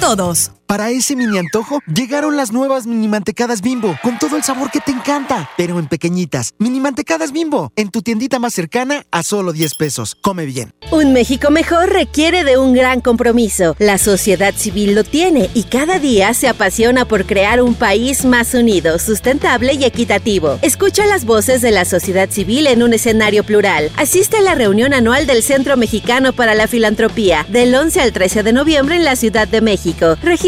todos. Para ese mini antojo, llegaron las nuevas mini mantecadas bimbo, con todo el sabor que te encanta, pero en pequeñitas. Mini mantecadas bimbo, en tu tiendita más cercana a solo 10 pesos. Come bien. Un México mejor requiere de un gran compromiso. La sociedad civil lo tiene y cada día se apasiona por crear un país más unido, sustentable y equitativo. Escucha las voces de la sociedad civil en un escenario plural. Asiste a la reunión anual del Centro Mexicano para la Filantropía, del 11 al 13 de noviembre en la Ciudad de México.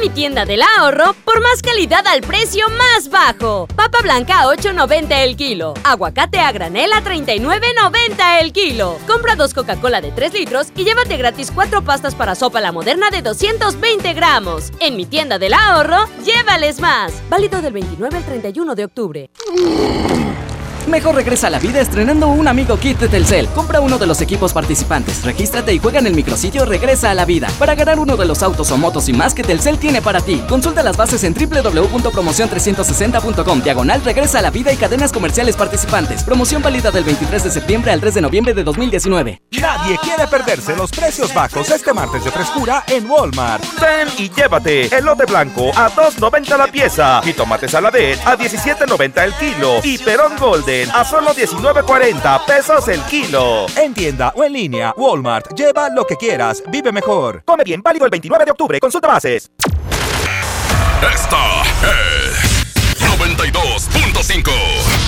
Mi tienda del ahorro por más calidad al precio más bajo. Papa blanca a 8.90 el kilo. Aguacate a granel a 39.90 el kilo. Compra dos Coca-Cola de 3 litros y llévate gratis cuatro pastas para sopa la moderna de 220 gramos. En mi tienda del ahorro, llévales más. Válido del 29 al 31 de octubre. Mejor regresa a la vida estrenando un amigo kit de Telcel. Compra uno de los equipos participantes, regístrate y juega en el micrositio Regresa a la vida para ganar uno de los autos o motos y más que Telcel tiene para ti. Consulta las bases en www.promocion360.com. Diagonal Regresa a la vida y cadenas comerciales participantes. Promoción válida del 23 de septiembre al 3 de noviembre de 2019. Nadie quiere perderse los precios bajos este martes de frescura en Walmart. Ven y llévate elote blanco a 2.90 la pieza y tomate saladet a 17.90 el kilo y perón golden a solo 19.40 pesos el kilo. En tienda o en línea, Walmart. Lleva lo que quieras. Vive mejor. Come bien, válido el 29 de octubre. Consulta bases. Esta es 92.5.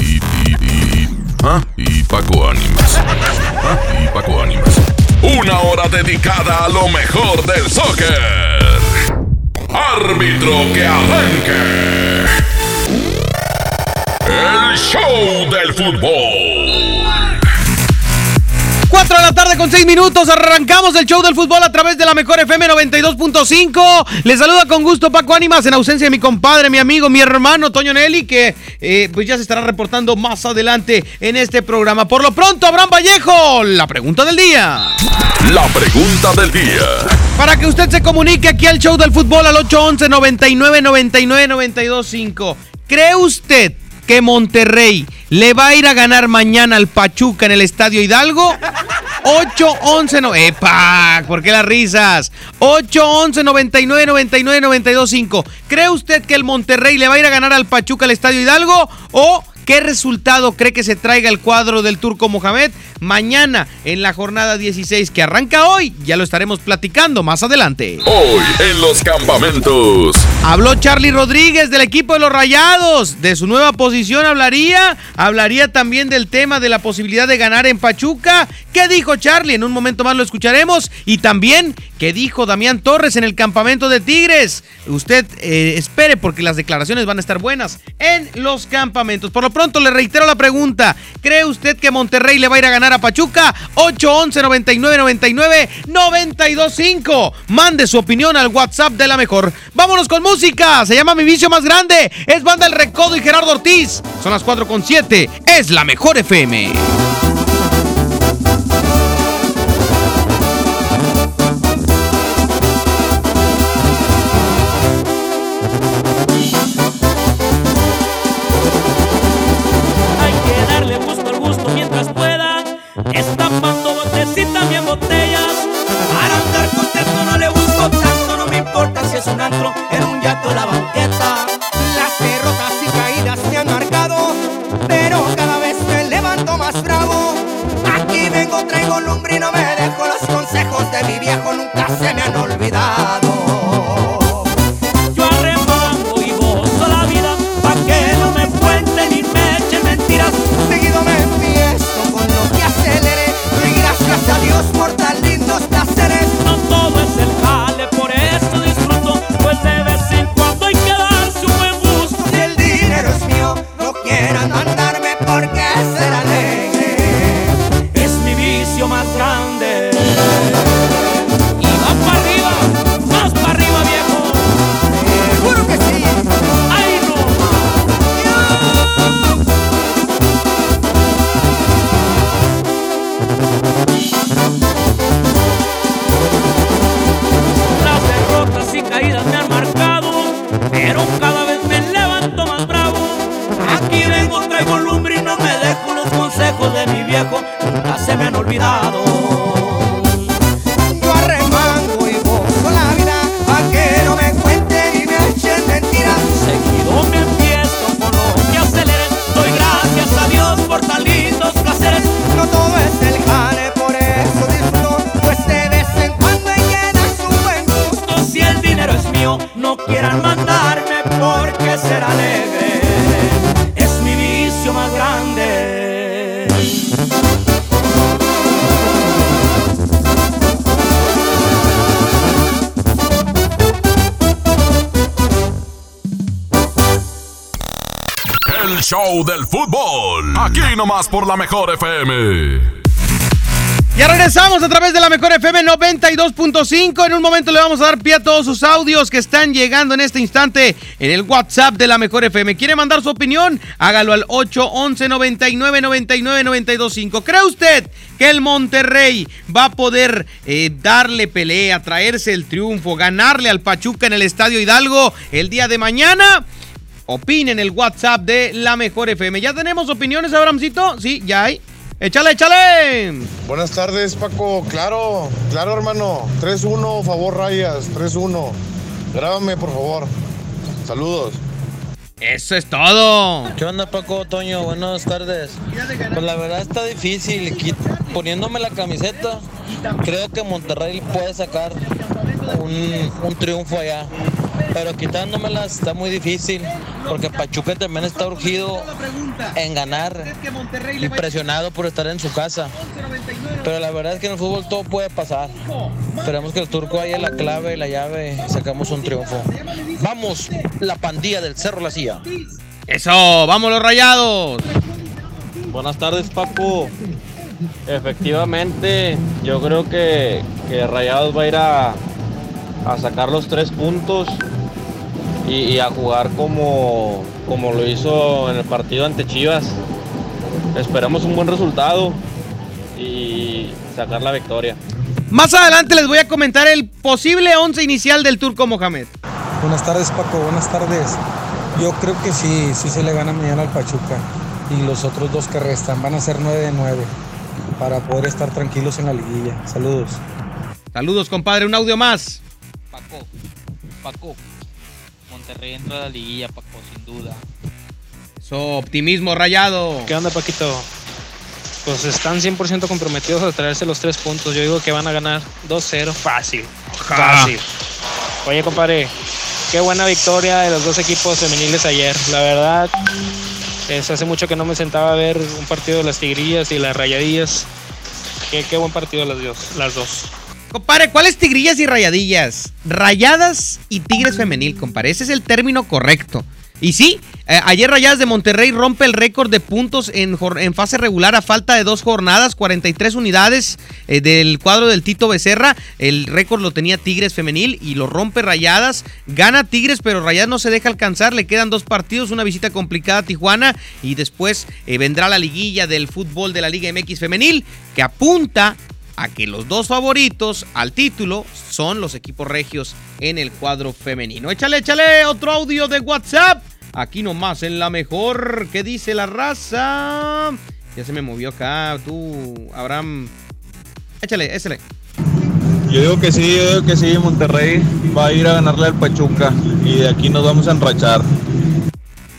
Y, y, y, y Paco Ánimas. Y Paco Ánimas. Una hora dedicada a lo mejor del soccer. Árbitro que arranque. El show del fútbol. 4 de la tarde con 6 minutos, arrancamos el show del fútbol a través de la mejor FM 92.5. Les saluda con gusto Paco Ánimas en ausencia de mi compadre, mi amigo, mi hermano Toño Nelly, que eh, pues ya se estará reportando más adelante en este programa. Por lo pronto, Abraham Vallejo, la pregunta del día. La pregunta del día. Para que usted se comunique aquí al show del fútbol al 811 99 99 925. ¿Cree usted que Monterrey le va a ir a ganar mañana al Pachuca en el Estadio Hidalgo? 811 no. ¡Epa! ¿Por qué las risas? 811 99 99 925. ¿Cree usted que el Monterrey le va a ir a ganar al Pachuca al Estadio Hidalgo? ¿O qué resultado cree que se traiga el cuadro del Turco Mohamed mañana en la jornada 16 que arranca hoy? Ya lo estaremos platicando más adelante. Hoy en los campamentos. Habló Charlie Rodríguez del equipo de los Rayados. De su nueva posición hablaría. Hablaría también del tema de la posibilidad de ganar en Pachuca. ¿Qué dijo Charlie? En un momento más lo escucharemos. Y también que dijo Damián Torres en el campamento de Tigres. Usted eh, espere porque las declaraciones van a estar buenas en los campamentos. Por lo pronto le reitero la pregunta. ¿Cree usted que Monterrey le va a ir a ganar a Pachuca? 811 99 99 925. Mande su opinión al WhatsApp de la mejor. Vámonos con música. Se llama Mi Vicio Más Grande. Es banda El Recodo y Gerardo Ortiz. Son las 4 con 7. Es la mejor FM. Bravo. Aquí vengo, traigo lumbre y no me dejo los consejos de mi viejo, nunca se me han olvidado. Nomás por la mejor FM. Ya regresamos a través de la mejor FM 92.5. En un momento le vamos a dar pie a todos sus audios que están llegando en este instante en el WhatsApp de la mejor FM. ¿Quiere mandar su opinión? Hágalo al 811 99 99 925. ¿Cree usted que el Monterrey va a poder eh, darle pelea, traerse el triunfo, ganarle al Pachuca en el Estadio Hidalgo el día de mañana? Opinen el WhatsApp de la mejor FM. ¿Ya tenemos opiniones, Abramcito? Sí, ya hay. Échale, échale. Buenas tardes, Paco. Claro, claro, hermano. 3-1, favor, rayas. 3-1. Grábame, por favor. Saludos. Eso es todo. ¿Qué onda, Paco Toño? Buenas tardes. Pues la verdad está difícil. Poniéndome la camiseta, creo que Monterrey puede sacar un, un triunfo allá. Pero quitándomela está muy difícil, porque Pachuca también está urgido en ganar y presionado por estar en su casa. Pero la verdad es que en el fútbol todo puede pasar. Esperemos que el turco haya la clave y la llave y sacamos un triunfo. Vamos, la pandilla del Cerro La Silla. Eso, vamos los rayados. Buenas tardes, Paco. Efectivamente, yo creo que, que Rayados va a ir a, a sacar los tres puntos y, y a jugar como, como lo hizo en el partido ante Chivas. Esperamos un buen resultado y sacar la victoria. Más adelante les voy a comentar el posible once inicial del Turco Mohamed. Buenas tardes, Paco. Buenas tardes. Yo creo que sí, sí se le gana mañana al Pachuca. Y los otros dos que restan van a ser 9 de 9 para poder estar tranquilos en la liguilla. Saludos. Saludos, compadre. Un audio más. Paco, Paco, Monterrey entra a la liguilla, Paco, sin duda. Eso, optimismo rayado. ¿Qué onda, Paquito? Pues están 100% comprometidos a traerse los tres puntos. Yo digo que van a ganar 2-0. Fácil. Fácil. Oye, compadre, qué buena victoria de los dos equipos femeniles ayer. La verdad, es hace mucho que no me sentaba a ver un partido de las Tigrillas y las Rayadillas. Qué, qué buen partido las dos. Las dos. Compadre, ¿cuáles tigrillas y rayadillas? Rayadas y tigres femenil, compadre. Ese es el término correcto. Y sí, eh, ayer Rayadas de Monterrey rompe el récord de puntos en, fase regular a falta de dos jornadas, 43 unidades eh, del cuadro del Tito Becerra. El récord lo tenía Tigres femenil y lo rompe Rayadas. Gana Tigres, pero Rayadas no se deja alcanzar. Le quedan dos partidos, una visita complicada a Tijuana y después eh, vendrá la liguilla del fútbol de la Liga MX femenil que apunta a que los dos favoritos al título son los equipos regios en el cuadro femenino. Échale, échale otro audio de WhatsApp. Aquí nomás, en la mejor. ¿Qué dice la raza? Ya se me movió acá, tú, Abraham. Échale, échale. Yo digo que sí, yo digo que sí, Monterrey va a ir a ganarle al Pachuca y de aquí nos vamos a enrachar.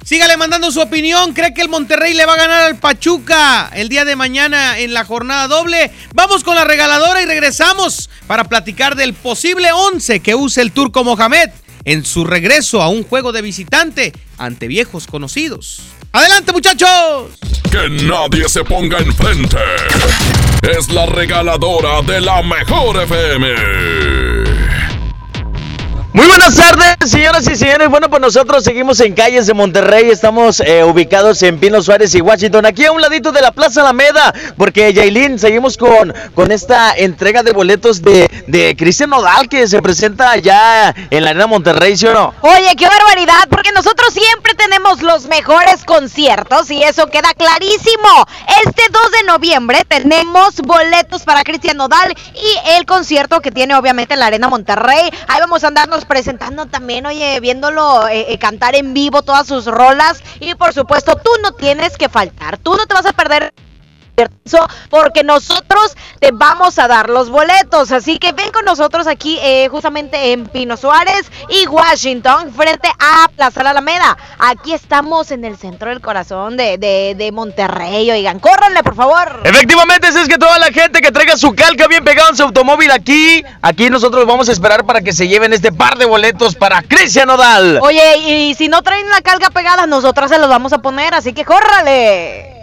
Sígale mandando su opinión. ¿Cree que el Monterrey le va a ganar al Pachuca el día de mañana en la jornada doble? Vamos con la regaladora y regresamos para platicar del posible 11 que use el turco Mohamed en su regreso a un juego de visitante ante viejos conocidos. ¡Adelante, muchachos! Que nadie se ponga enfrente. Es la regaladora de la mejor FM. Muy buenas tardes, señoras y señores. Bueno, pues nosotros seguimos en calles de Monterrey. Estamos eh, ubicados en Pino Suárez y Washington, aquí a un ladito de la Plaza Alameda. Porque, Yailin, seguimos con, con esta entrega de boletos de, de Cristian Nodal que se presenta allá en la Arena Monterrey, ¿sí o no? Oye, qué barbaridad, porque nosotros siempre tenemos los mejores conciertos y eso queda clarísimo. Este 2 de noviembre tenemos boletos para Cristian Nodal y el concierto que tiene obviamente en la Arena Monterrey. Ahí vamos a andarnos presentando también, oye, viéndolo eh, eh, cantar en vivo todas sus rolas. Y por supuesto, tú no tienes que faltar, tú no te vas a perder porque nosotros te vamos a dar los boletos. Así que ven con nosotros aquí eh, justamente en Pino Suárez y Washington, frente a Plaza Alameda. Aquí estamos en el centro del corazón de, de, Monterrey. Oigan, córranle, por favor. Efectivamente, es que toda la gente que traiga su calca bien pegado en su automóvil aquí, aquí nosotros vamos a esperar para que se lleven este par de boletos para Cristian Nodal. Oye, y si no traen la calca pegada, nosotras se los vamos a poner, así que córrale.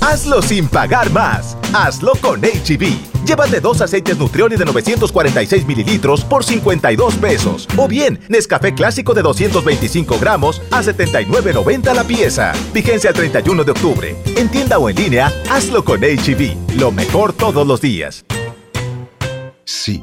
Hazlo sin pagar más. Hazlo con HB. E Llévate dos aceites Nutrioli de 946 mililitros por 52 pesos. O bien, Nescafé clásico de 225 gramos a 79.90 la pieza. Vigencia el 31 de octubre. En tienda o en línea, hazlo con HB. E Lo mejor todos los días. Sí,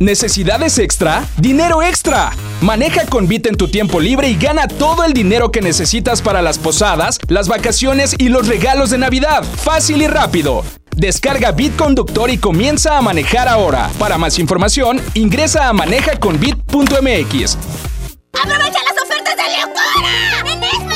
¿Necesidades extra? ¡Dinero extra! Maneja con Bit en tu tiempo libre y gana todo el dinero que necesitas para las posadas, las vacaciones y los regalos de Navidad. Fácil y rápido. Descarga Bit Conductor y comienza a manejar ahora. Para más información, ingresa a manejaconbit.mx. ¡Aprovecha las ofertas de locura!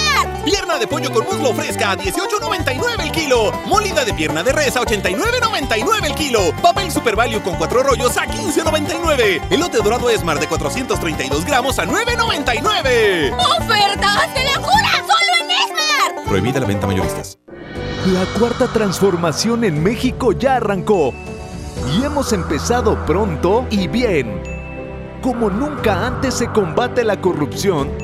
Pierna de pollo con muslo fresca a 18.99 el kilo. Molida de pierna de res a 89.99 el kilo. Papel Super Value con cuatro rollos a 15.99. Elote dorado Esmar de 432 gramos a 9.99. ¡Ofertas de locura! ¡Solo en Esmar! Prohibida la venta mayoristas. La cuarta transformación en México ya arrancó. Y hemos empezado pronto y bien. Como nunca antes se combate la corrupción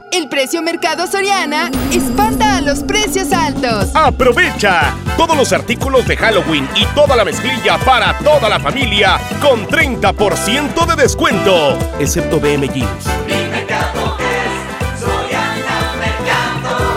El precio Mercado Soriana espanta a los precios altos. ¡Aprovecha! Todos los artículos de Halloween y toda la mezclilla para toda la familia con 30% de descuento, excepto BM.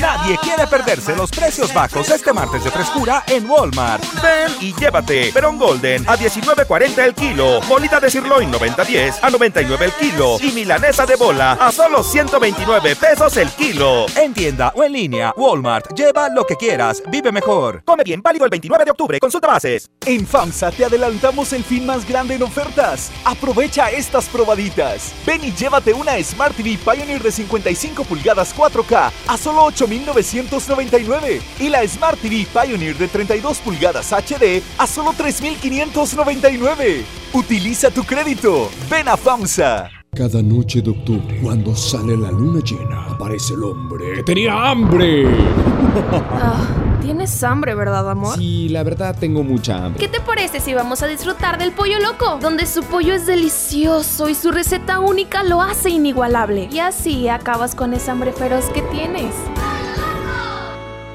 Nadie quiere perderse los precios bajos este martes de frescura en Walmart. Ven y llévate Perón Golden a 19.40 el kilo, molida de sirloin 90.10 a 99 el kilo y milanesa de bola a solo 129 pesos el kilo. En tienda o en línea, Walmart. Lleva lo que quieras, vive mejor. Come bien, válido el 29 de octubre. Consulta bases. En FAMSA te adelantamos el fin más grande en ofertas. Aprovecha estas probaditas. Ven y llévate una Smart TV Pioneer de 55 pulgadas 4K a solo 8,999 y la Smart TV Pioneer de 32 pulgadas HD a solo 3,599. Utiliza tu crédito. Ven a FAMSA. Cada noche de octubre, cuando sale la luna llena, aparece el hombre que tenía hambre. Tienes hambre, ¿verdad, amor? Sí, la verdad tengo mucha hambre. ¿Qué te parece si vamos a disfrutar del pollo loco? Donde su pollo es delicioso y su receta única lo hace inigualable. Y así acabas con esa hambre feroz que tienes.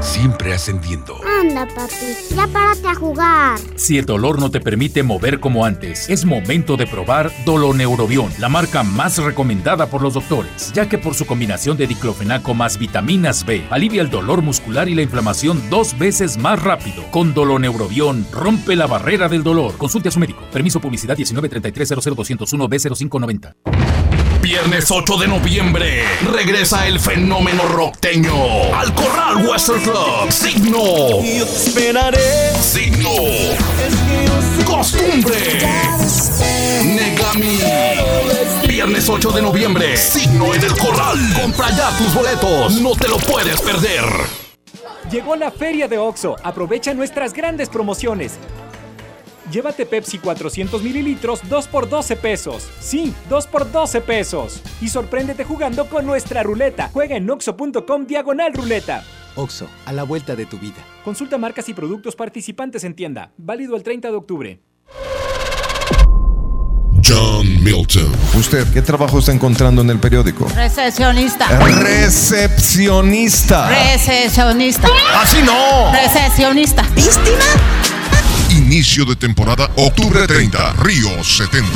siempre ascendiendo. Anda, papi, ya párate a jugar. Si el dolor no te permite mover como antes, es momento de probar Doloneurobion, la marca más recomendada por los doctores, ya que por su combinación de diclofenaco más vitaminas B, alivia el dolor muscular y la inflamación dos veces más rápido. Con Doloneurobion, rompe la barrera del dolor. Consulte a su médico. Permiso publicidad 1933 00201 B0590. Viernes 8 de noviembre regresa el fenómeno rockteño al Corral Western Club. Signo. Yo te esperaré. Signo. Costumbre. Negami. Viernes 8 de noviembre. Signo en el Corral. Compra ya tus boletos. No te lo puedes perder. Llegó la feria de OXO. Aprovecha nuestras grandes promociones. Llévate Pepsi 400 mililitros 2 por 12 pesos. Sí, 2 por 12 pesos. Y sorpréndete jugando con nuestra ruleta. Juega en oxo.com diagonal ruleta. Oxo, a la vuelta de tu vida. Consulta marcas y productos participantes en tienda. Válido el 30 de octubre. John Milton. ¿Usted qué trabajo está encontrando en el periódico? Recepcionista. Recepcionista. Recepcionista. Así no. Recepcionista. ¿Víctima? Inicio de temporada octubre 30, Río 70.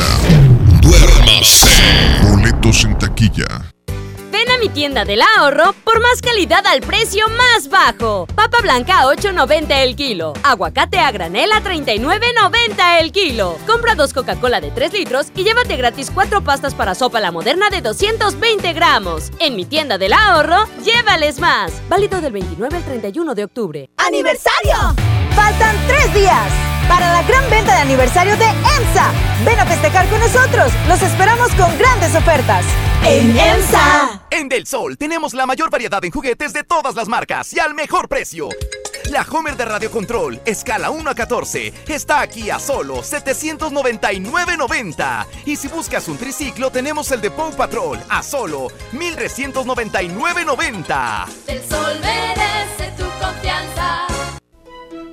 Duérmase. Boletos en taquilla. Ven a mi tienda del ahorro por más calidad al precio más bajo. Papa blanca a 8.90 el kilo. Aguacate a granel a 39.90 el kilo. Compra dos Coca-Cola de 3 litros y llévate gratis cuatro pastas para sopa la moderna de 220 gramos. En mi tienda del ahorro, llévales más. Válido del 29 al 31 de octubre. ¡Aniversario! Faltan tres días para la gran venta de aniversario de EMSA. Ven a festejar con nosotros. Los esperamos con grandes ofertas. En EMSA. En Del Sol tenemos la mayor variedad en juguetes de todas las marcas y al mejor precio. La Homer de Radio Control, escala 1 a 14, está aquí a solo 799.90. Y si buscas un triciclo, tenemos el de Paw Patrol a solo 1399.90. El sol merece tu confianza.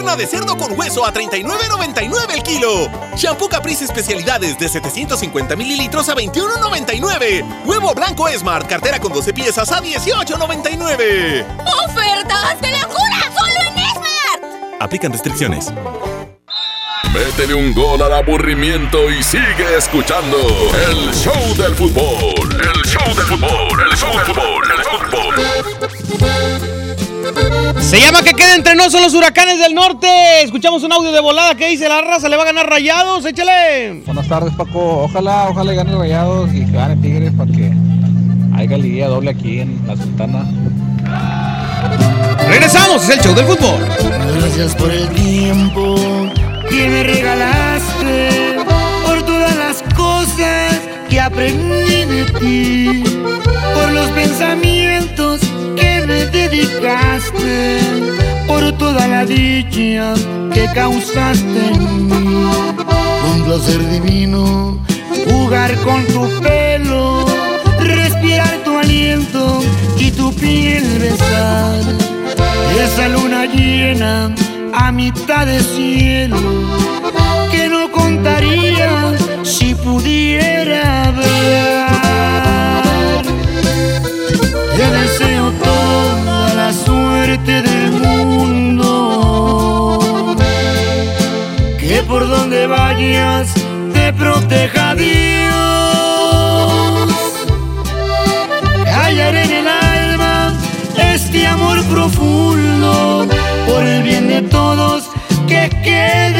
Pierna de cerdo con hueso a 39.99 el kilo. Shampoo Caprice especialidades de 750 mililitros a 21.99. Huevo blanco Smart, cartera con 12 piezas a 18.99. ¡Ofertas de locura! ¡Solo en Esmar! Aplican restricciones. Métele un gol al aburrimiento y sigue escuchando el show del fútbol. El show del fútbol, el show del fútbol, el fútbol. Se llama que quede entre nosotros los huracanes del norte. Escuchamos un audio de volada que dice la raza le va a ganar rayados. Échale. Buenas tardes, Paco. Ojalá, ojalá gane Rayados y que gane Tigres para que haya liga doble aquí en la Sultana. Regresamos, es el show del fútbol. Gracias por el tiempo que me regalaste, por todas las cosas que aprendí de ti, por los pensamientos que me por toda la dicha que causaste en mí. Un placer divino jugar con tu pelo, respirar tu aliento y tu piel besar. Esa luna llena a mitad de cielo que no contaría si pudiera ver. Donde vayas te proteja Dios. Hallaré en el alma este amor profundo por el bien de todos que quede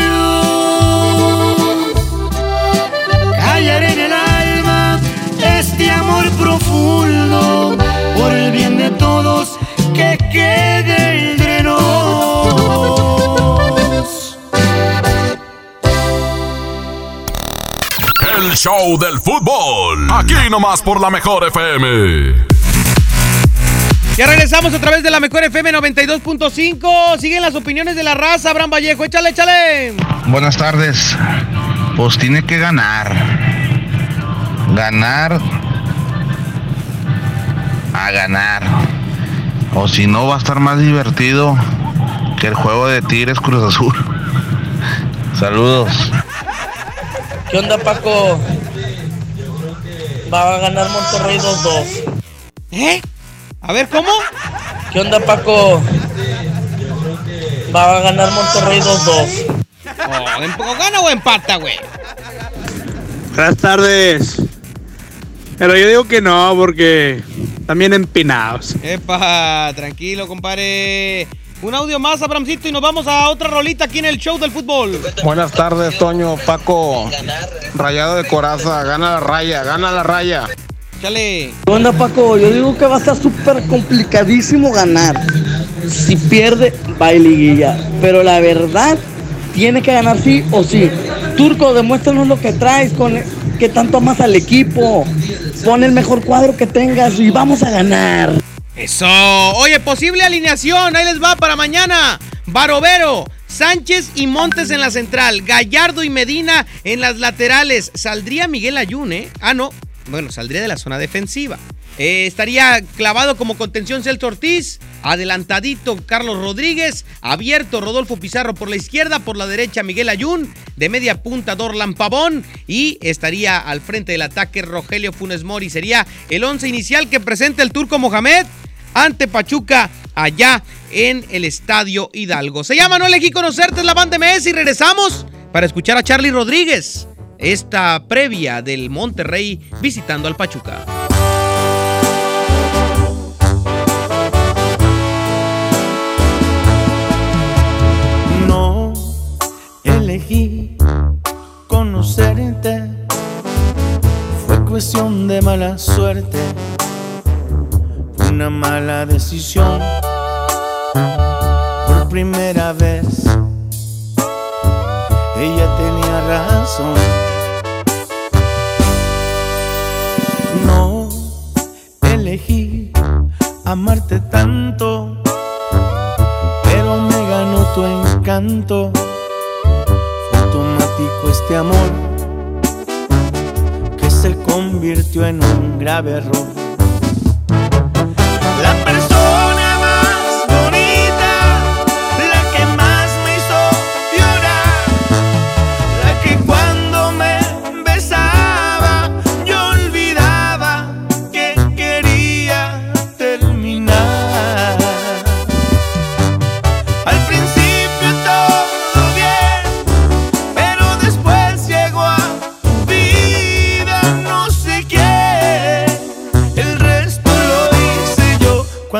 Todos que quede entre nos. El show del fútbol. Aquí nomás por la mejor FM. Ya regresamos a través de la mejor FM 92.5. Siguen las opiniones de la raza, Abraham Vallejo. Échale, échale. Buenas tardes. Pues tiene que ganar. Ganar a ganar. O si no, va a estar más divertido que el juego de Tigres Cruz Azul. Saludos. ¿Qué onda, Paco? Va a ganar Monterrey 2-2. ¿Eh? A ver, ¿cómo? ¿Qué onda, Paco? Va a ganar Monterrey 2-2. Oh, em- ¿O gana o empata, güey? Buenas tardes. Pero yo digo que no, porque también empinados. Epa, tranquilo, compadre. Un audio más, Abramcito, y nos vamos a otra rolita aquí en el show del fútbol. Buenas tardes, Toño, Paco. Rayado de coraza, gana la raya, gana la raya. Chale. ¿Qué onda, Paco? Yo digo que va a estar súper complicadísimo ganar. Si pierde, va liguilla. Pero la verdad, tiene que ganar sí o sí. Turco, demuéstranos lo que traes, con que tanto amas al equipo. Pon el mejor cuadro que tengas y vamos a ganar. Eso. Oye, posible alineación. Ahí les va para mañana. Barovero, Sánchez y Montes en la central. Gallardo y Medina en las laterales. Saldría Miguel Ayun, ¿eh? Ah, no. Bueno, saldría de la zona defensiva. Eh, estaría clavado como contención Celso Ortiz, adelantadito Carlos Rodríguez, abierto Rodolfo Pizarro por la izquierda, por la derecha Miguel Ayun, de media punta Dorlan Pavón y estaría al frente del ataque Rogelio Funes Mori. Sería el once inicial que presenta el turco Mohamed ante Pachuca allá en el Estadio Hidalgo. Se llama No elegí conocerte, es la banda MS y regresamos para escuchar a Charlie Rodríguez. Esta previa del Monterrey visitando al Pachuca. Elegí conocerte, fue cuestión de mala suerte, una mala decisión. Por primera vez, ella tenía razón. No elegí amarte tanto pero me ganó tu encanto. Este amor que se convirtió en un grave error.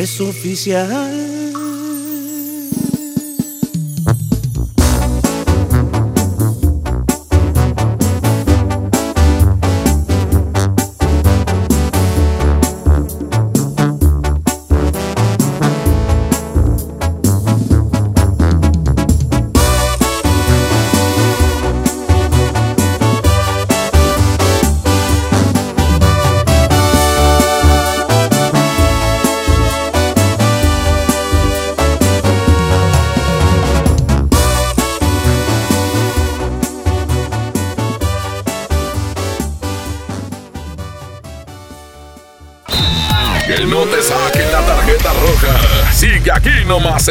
Es oficial.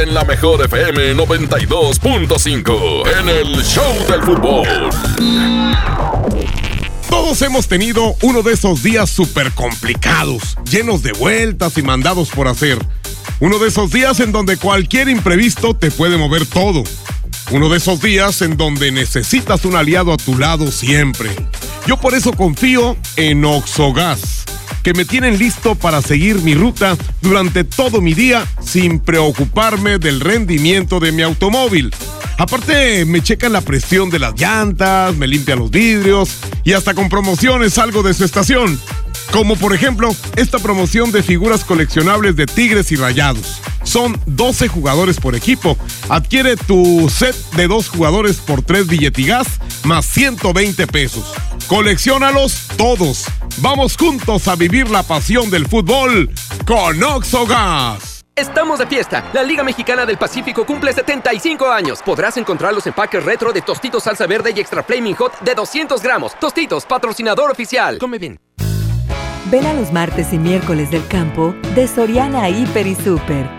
En la mejor FM 92.5 en el Show del Fútbol. Todos hemos tenido uno de esos días súper complicados, llenos de vueltas y mandados por hacer. Uno de esos días en donde cualquier imprevisto te puede mover todo. Uno de esos días en donde necesitas un aliado a tu lado siempre. Yo por eso confío en Oxogas, me tienen listo para seguir mi ruta durante todo mi día sin preocuparme del rendimiento de mi automóvil. Aparte, me checan la presión de las llantas, me limpian los vidrios y hasta con promociones salgo de su estación. Como por ejemplo, esta promoción de figuras coleccionables de Tigres y Rayados. Son 12 jugadores por equipo. Adquiere tu set de dos jugadores por 3 billetigas más 120 pesos. Colecciónalos todos. Vamos juntos a vivir la pasión del fútbol con Oxogas. Estamos de fiesta. La Liga Mexicana del Pacífico cumple 75 años. Podrás encontrar los empaques retro de Tostitos Salsa Verde y Extra Flaming Hot de 200 gramos. Tostitos, patrocinador oficial. Come bien. Ven a los martes y miércoles del campo de Soriana Hiper y Super.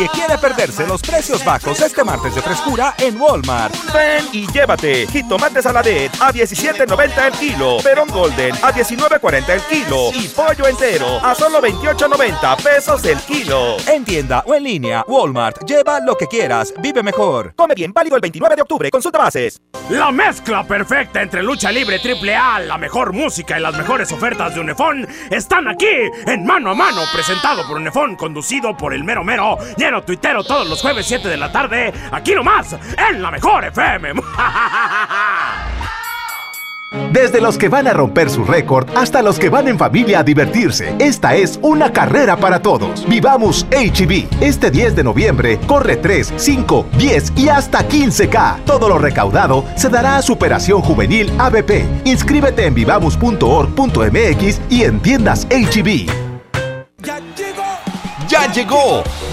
Nadie quiere perderse los precios bajos este martes de frescura en Walmart. Ven y llévate jitomate saladet a 17.90 el kilo, perón golden a 19.40 el kilo y pollo entero a solo 28.90 pesos el kilo. En tienda o en línea, Walmart. Lleva lo que quieras, vive mejor. Come bien, válido el 29 de octubre. Consulta bases. La mezcla perfecta entre lucha libre triple A, la mejor música y las mejores ofertas de Unefón están aquí en Mano a Mano, presentado por Unefón, conducido por el mero mero, lleno tuitero todos los jueves 7 de la tarde, aquí nomás, en la mejor FM. Desde los que van a romper su récord hasta los que van en familia a divertirse, esta es una carrera para todos. Vivamos HB. Este 10 de noviembre corre 3, 5, 10 y hasta 15K. Todo lo recaudado se dará a Superación Juvenil ABP. Inscríbete en vivamos.org.mx y en tiendas HB. Ya llegó,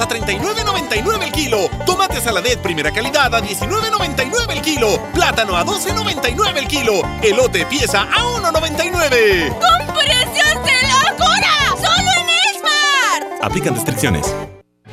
A 39.99 el kilo. Tomate saladet primera calidad a 19.99 el kilo. Plátano a 12.99 el kilo. Elote pieza a 1.99. ¡Con precios de locura! ¡Solo en Esmar! Aplican restricciones.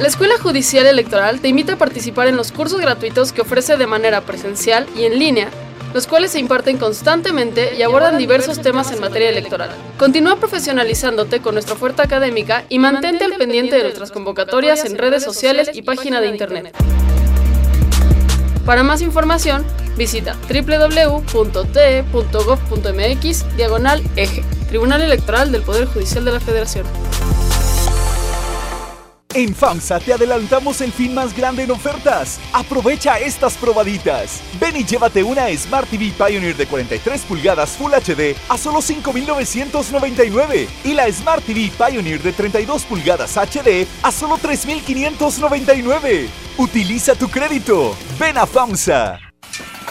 La Escuela Judicial Electoral te invita a participar en los cursos gratuitos que ofrece de manera presencial y en línea, los cuales se imparten constantemente y abordan diversos temas en materia electoral. Continúa profesionalizándote con nuestra oferta académica y mantente al pendiente de nuestras convocatorias en redes sociales y página de internet. Para más información, visita www.te.gov.mx diagonal eje, Tribunal Electoral del Poder Judicial de la Federación. En FAMSA te adelantamos el fin más grande en ofertas. Aprovecha estas probaditas. Ven y llévate una Smart TV Pioneer de 43 pulgadas Full HD a solo 5.999 y la Smart TV Pioneer de 32 pulgadas HD a solo 3.599. Utiliza tu crédito. Ven a FAMSA.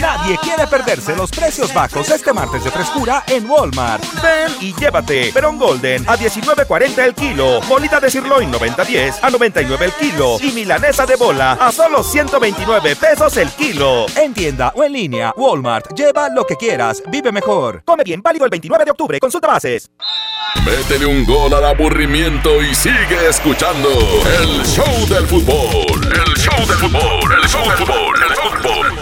Nadie quiere perderse los precios bajos este martes de frescura en Walmart. Ven y llévate. Perón Golden a 19.40 el kilo. Molida de sirloin 90.10 a 99 el kilo. Y milanesa de bola a solo 129 pesos el kilo. En tienda o en línea, Walmart. Lleva lo que quieras. Vive mejor. Come bien, válido el 29 de octubre. Consulta bases. Métele un gol al aburrimiento y sigue escuchando el show del fútbol. El show del fútbol. El show del fútbol. El fútbol.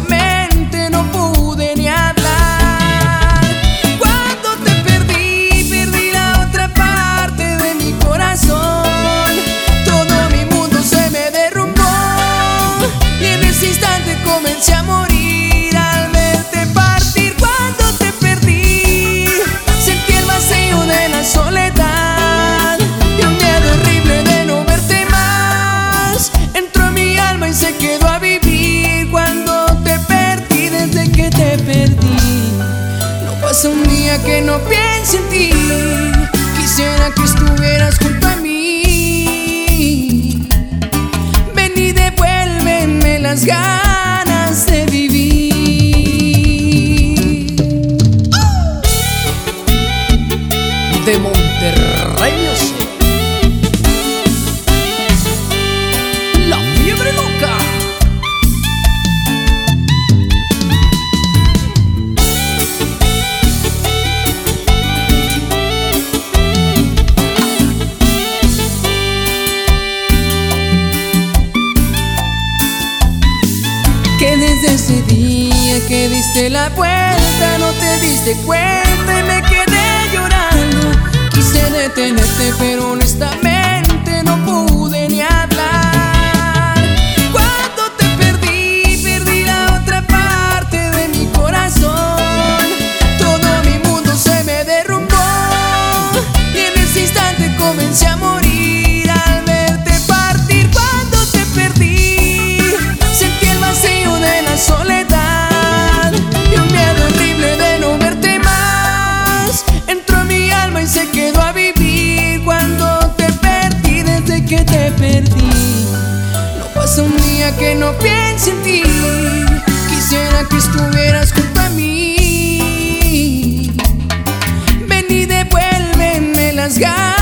No pasa un día que no piense en ti. Quisiera que estuvieras junto a mí. Ven y devuélveme las ganas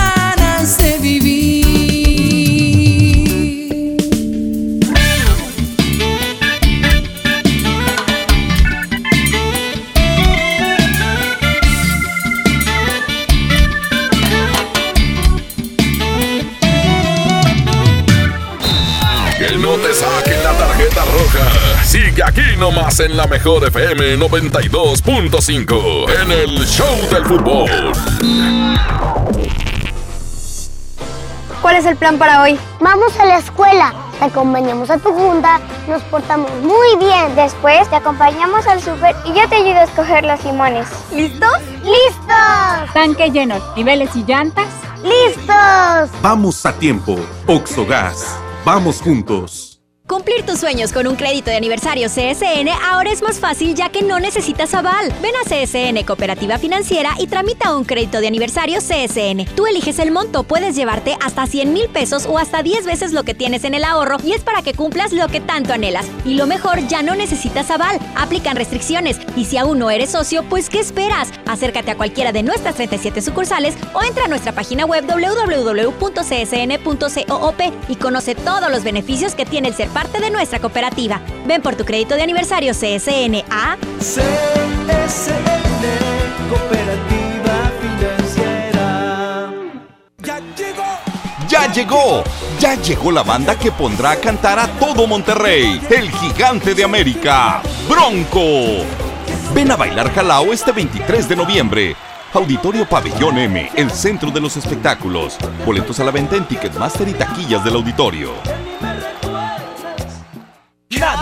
nomás en la mejor FM 92.5 en el Show del Fútbol. ¿Cuál es el plan para hoy? Vamos a la escuela, te acompañamos a tu junta, nos portamos muy bien. Después te acompañamos al súper y yo te ayudo a escoger los limones. ¿Listos? ¡Listos! Tanque lleno, niveles y llantas. ¡Listos! Vamos a tiempo. Oxogas. Vamos juntos. Cumplir tus sueños con un crédito de aniversario CSN ahora es más fácil ya que no necesitas aval. Ven a CSN Cooperativa Financiera y tramita un crédito de aniversario CSN. Tú eliges el monto, puedes llevarte hasta 100 mil pesos o hasta 10 veces lo que tienes en el ahorro y es para que cumplas lo que tanto anhelas. Y lo mejor, ya no necesitas aval. Aplican restricciones y si aún no eres socio, pues ¿qué esperas? Acércate a cualquiera de nuestras 37 sucursales o entra a nuestra página web www.csn.coop y conoce todos los beneficios que tiene el ser parte de nuestra cooperativa. Ven por tu crédito de aniversario CSN a Cooperativa Financiera. Ya llegó. Ya llegó. Ya llegó la banda que pondrá a cantar a todo Monterrey. El gigante de América. Bronco. Ven a bailar Jalao este 23 de noviembre. Auditorio Pabellón M, el centro de los espectáculos. Boletos a la venta en Ticketmaster y taquillas del auditorio.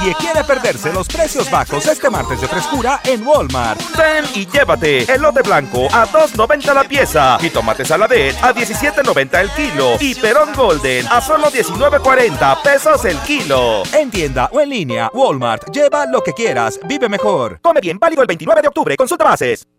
Nadie quiere perderse los precios bajos este martes de frescura en Walmart. Ven y llévate elote blanco a 2.90 la pieza y tomate saladet a 17.90 el kilo y perón golden a solo 19.40 pesos el kilo. En tienda o en línea, Walmart. Lleva lo que quieras, vive mejor. Come bien, válido el 29 de octubre. Consulta bases.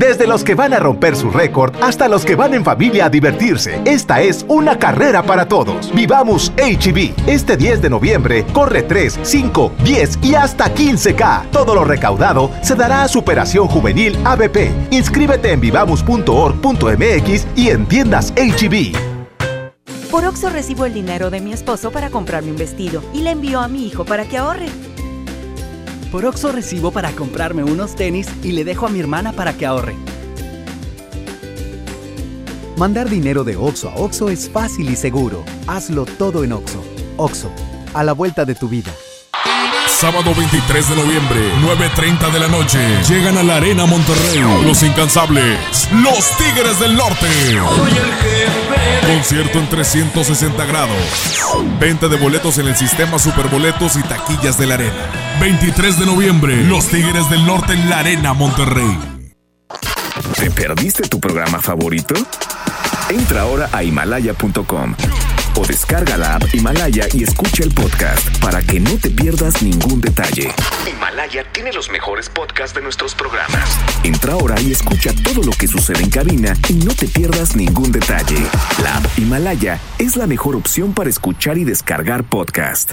Desde los que van a romper su récord hasta los que van en familia a divertirse, esta es una carrera para todos. Vivamos HB. Este 10 de noviembre corre 3, 5, 10 y hasta 15K. Todo lo recaudado se dará a Superación Juvenil ABP. Inscríbete en vivamos.org.mx y en tiendas HB. Por Oxo recibo el dinero de mi esposo para comprarme un vestido y le envío a mi hijo para que ahorre. Por Oxo recibo para comprarme unos tenis y le dejo a mi hermana para que ahorre. Mandar dinero de Oxo a Oxo es fácil y seguro. Hazlo todo en Oxo. Oxo, a la vuelta de tu vida. Sábado 23 de noviembre, 9.30 de la noche. Llegan a la Arena Monterrey. Los incansables. Los Tigres del Norte. Soy el jefe Concierto en 360 grados. Venta de boletos en el sistema Superboletos y taquillas de la arena. 23 de noviembre, Los Tigres del Norte en la Arena Monterrey. ¿Te perdiste tu programa favorito? Entra ahora a himalaya.com o descarga la app Himalaya y escucha el podcast para que no te pierdas ningún detalle. Himalaya tiene los mejores podcasts de nuestros programas. Entra ahora y escucha todo lo que sucede en cabina y no te pierdas ningún detalle. La app Himalaya es la mejor opción para escuchar y descargar podcast.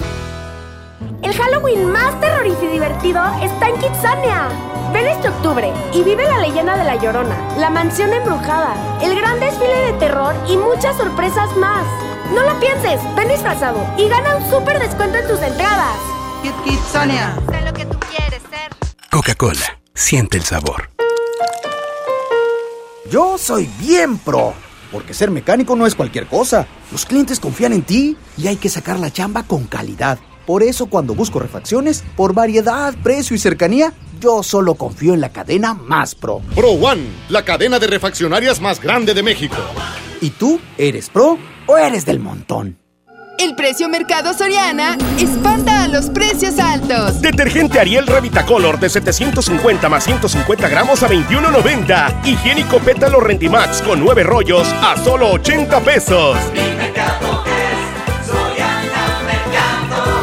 El Halloween más terrorífico y divertido está en Kitsania. Ven este octubre y vive la leyenda de La Llorona, la mansión embrujada, el gran desfile de terror y muchas sorpresas más. No lo pienses, ven disfrazado y gana un súper descuento en tus entradas. Kit Kitsania. Sé lo que tú quieres ser. Coca-Cola, siente el sabor. Yo soy bien pro, porque ser mecánico no es cualquier cosa. Los clientes confían en ti y hay que sacar la chamba con calidad. Por eso cuando busco refacciones, por variedad, precio y cercanía, yo solo confío en la cadena más pro. Pro One, la cadena de refaccionarias más grande de México. ¿Y tú eres pro o eres del montón? El precio Mercado Soriana espanta a los precios altos. Detergente Ariel Revitacolor de 750 más 150 gramos a 21.90. Higiénico Pétalo Rendimax con 9 rollos a solo 80 pesos.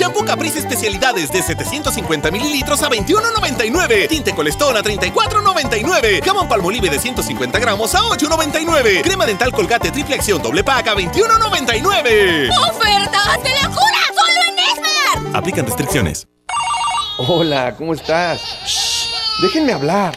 Shampoo Caprice especialidades de 750 mililitros a 21.99. Tinte Colestón a 34.99. Jamón Palmolive de 150 gramos a 8.99. Crema dental Colgate triple acción doble pack a 21.99. ¡Ofertas de locura! ¡Solo en Esmar! Aplican restricciones. Hola, ¿cómo estás? Shh, déjenme hablar.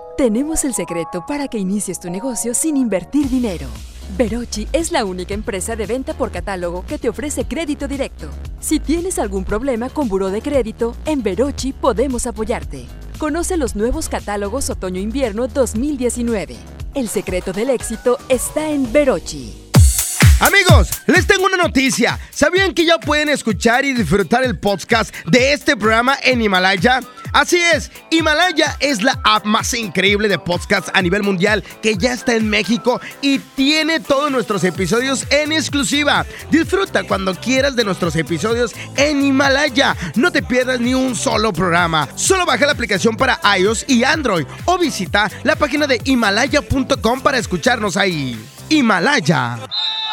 Tenemos el secreto para que inicies tu negocio sin invertir dinero. Verochi es la única empresa de venta por catálogo que te ofrece crédito directo. Si tienes algún problema con buró de crédito, en Verochi podemos apoyarte. Conoce los nuevos catálogos Otoño-Invierno 2019. El secreto del éxito está en Verochi. Amigos, les tengo una noticia. ¿Sabían que ya pueden escuchar y disfrutar el podcast de este programa en Himalaya? Así es, Himalaya es la app más increíble de podcast a nivel mundial que ya está en México y tiene todos nuestros episodios en exclusiva. Disfruta cuando quieras de nuestros episodios en Himalaya. No te pierdas ni un solo programa. Solo baja la aplicación para iOS y Android o visita la página de himalaya.com para escucharnos ahí. Himalaya.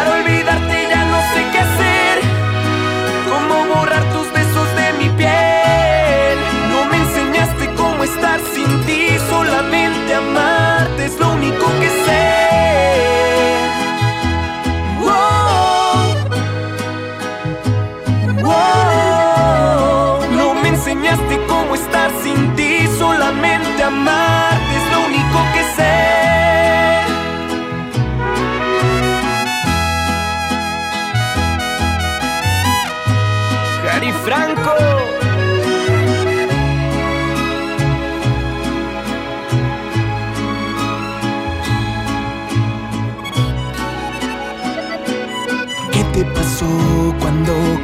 Para olvidarte ya no sé qué hacer. Cómo borrar tus besos de mi piel. No me enseñaste cómo estar sin ti. Solamente amarte es lo único que sé. No me enseñaste cómo estar sin ti,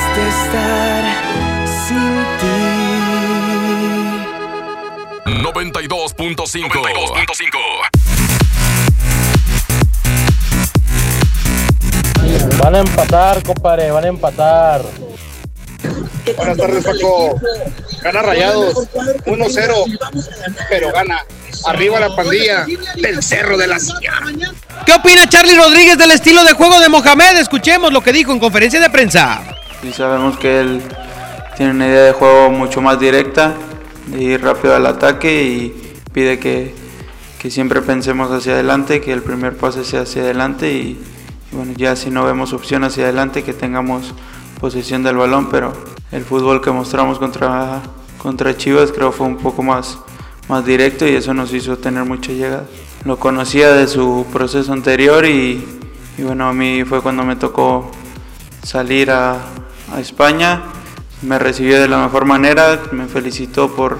a estar sin ti. 92.5. Van a empatar, compadre, van a empatar. Buenas tardes, Paco. Gana Rayados 1-0, pero gana. Arriba la pandilla del Cerro de la Silla. ¿Qué opina Charlie Rodríguez del estilo de juego de Mohamed? Escuchemos lo que dijo en conferencia de prensa. Y sabemos que él tiene una idea de juego mucho más directa, de ir rápido al ataque y pide que, que siempre pensemos hacia adelante, que el primer pase sea hacia adelante y, bueno, ya si no vemos opción hacia adelante, que tengamos posesión del balón, pero el fútbol que mostramos contra, contra Chivas creo fue un poco más, más directo y eso nos hizo tener mucha llegada. Lo conocía de su proceso anterior y, y bueno, a mí fue cuando me tocó salir a, a España. Me recibió de la mejor manera, me felicitó por,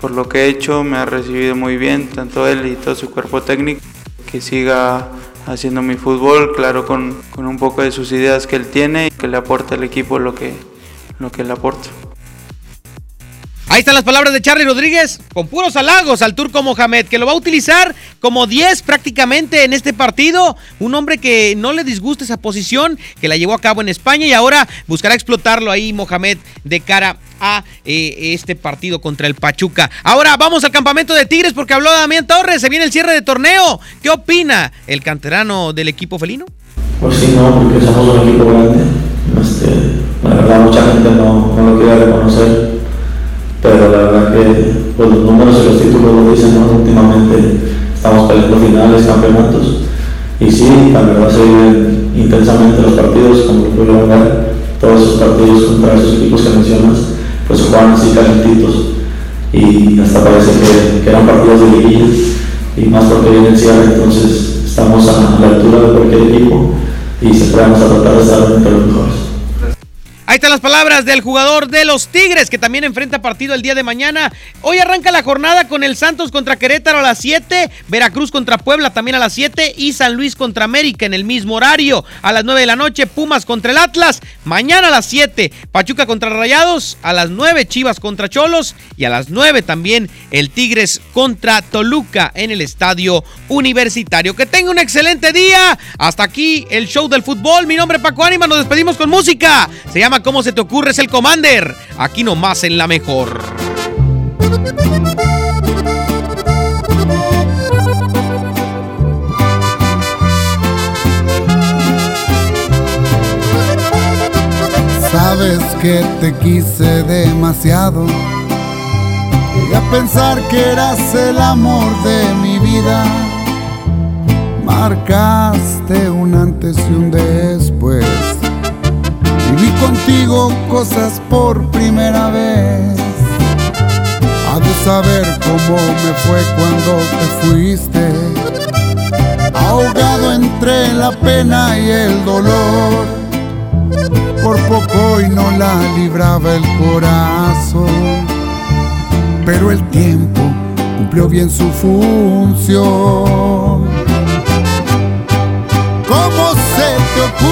por lo que he hecho, me ha recibido muy bien, tanto él y todo su cuerpo técnico. Que siga haciendo mi fútbol, claro, con, con un poco de sus ideas que él tiene y que le aporta al equipo lo que, lo que le aporta. Ahí están las palabras de Charlie Rodríguez con puros halagos al turco Mohamed, que lo va a utilizar como 10 prácticamente en este partido. Un hombre que no le disgusta esa posición, que la llevó a cabo en España y ahora buscará explotarlo ahí Mohamed de cara a eh, este partido contra el Pachuca. Ahora vamos al campamento de Tigres porque habló Damián Torres, se viene el cierre de torneo. ¿Qué opina el canterano del equipo felino? Pues sí, no, porque somos un equipo grande. Este, la verdad, mucha gente no, no lo quiere reconocer pero la verdad que pues, los números y los títulos lo dicen, ¿no? últimamente estamos peleando finales, campeonatos, y sí, la verdad se viven intensamente los partidos, como lo puedo ver, todos esos partidos contra esos equipos que mencionas, pues se juegan así calentitos, y hasta parece que, que eran partidos de liguilla, y más porque viene el cierre, entonces estamos a la altura de cualquier equipo, y siempre vamos a tratar de estar entre los mejores. Ahí están las palabras del jugador de los Tigres, que también enfrenta partido el día de mañana. Hoy arranca la jornada con el Santos contra Querétaro a las 7, Veracruz contra Puebla también a las 7 y San Luis contra América en el mismo horario. A las 9 de la noche, Pumas contra el Atlas. Mañana a las 7, Pachuca contra Rayados. A las 9, Chivas contra Cholos. Y a las 9 también el Tigres contra Toluca en el estadio universitario. Que tenga un excelente día. Hasta aquí el show del fútbol. Mi nombre es Paco Ánima. Nos despedimos con música. Se llama ¿Cómo se te ocurre? Es el Commander. Aquí nomás en la mejor. Sabes que te quise demasiado. Llegué a pensar que eras el amor de mi vida. Marcaste un antes y un después. Viví contigo cosas por primera vez. Ha de saber cómo me fue cuando te fuiste. Ahogado entre la pena y el dolor por poco y no la libraba el corazón. Pero el tiempo cumplió bien su función. ¿Cómo se te ocurre?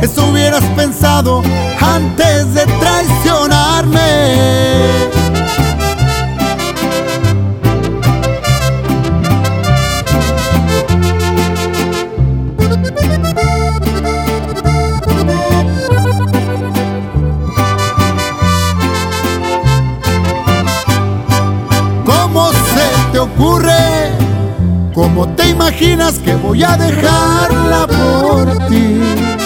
Eso hubieras pensado antes de traicionarme. ¿Cómo se te ocurre? ¿Cómo te imaginas que voy a dejarla por ti?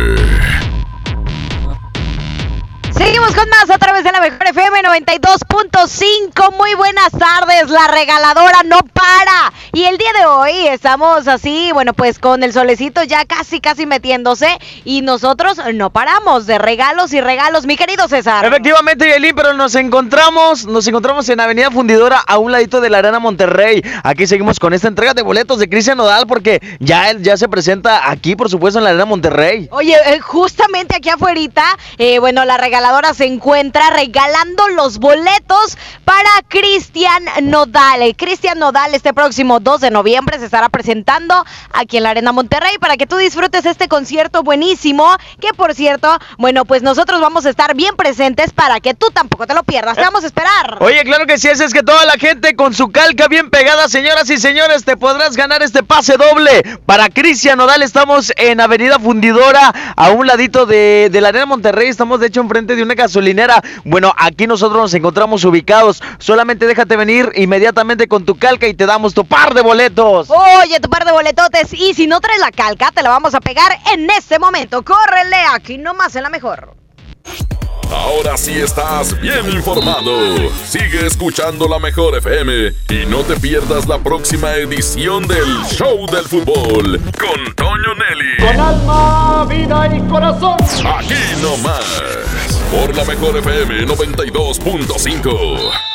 Seguimos con más a través de la mejor FM 92.5. Muy buenas tardes, la regaladora no para. Y el día de hoy estamos así, bueno, pues con el solecito ya casi, casi metiéndose. Y nosotros no paramos de regalos y regalos, mi querido César. Efectivamente, Yailin, pero nos encontramos, nos encontramos en Avenida Fundidora a un ladito de la Arena Monterrey. Aquí seguimos con esta entrega de boletos de Cristian Nodal porque ya él ya se presenta aquí, por supuesto, en la Arena Monterrey. Oye, eh, justamente aquí afuera, eh, bueno, la regaladora se encuentra regalando los boletos para Cristian Nodal. Eh, Cristian Nodal este próximo 2 de noviembre se estará presentando aquí en la Arena Monterrey para que tú disfrutes este concierto buenísimo, que por cierto, bueno, pues nosotros vamos a estar bien presentes para que tú tampoco te lo pierdas. Te vamos a esperar. Oye, claro que sí, es, es que toda la gente con su calca bien pegada, señoras y señores, te podrás ganar este pase doble para Cristian Nodal. Estamos en Avenida Fundidora, a un ladito de, de la Arena Monterrey. Estamos de hecho enfrente una gasolinera. Bueno, aquí nosotros nos encontramos ubicados. Solamente déjate venir inmediatamente con tu calca y te damos tu par de boletos. Oye, tu par de boletotes. Y si no traes la calca, te la vamos a pegar en este momento. Córrele aquí nomás en la mejor. Ahora sí estás bien informado. Sigue escuchando la mejor FM y no te pierdas la próxima edición del Show del Fútbol con Toño Nelly. Con alma, vida y corazón. Aquí nomás. Por la mejor FM 92.5.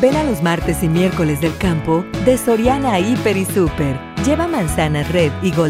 Ven a los martes y miércoles del campo de Soriana Hiper y Super. Lleva manzanas red y gol.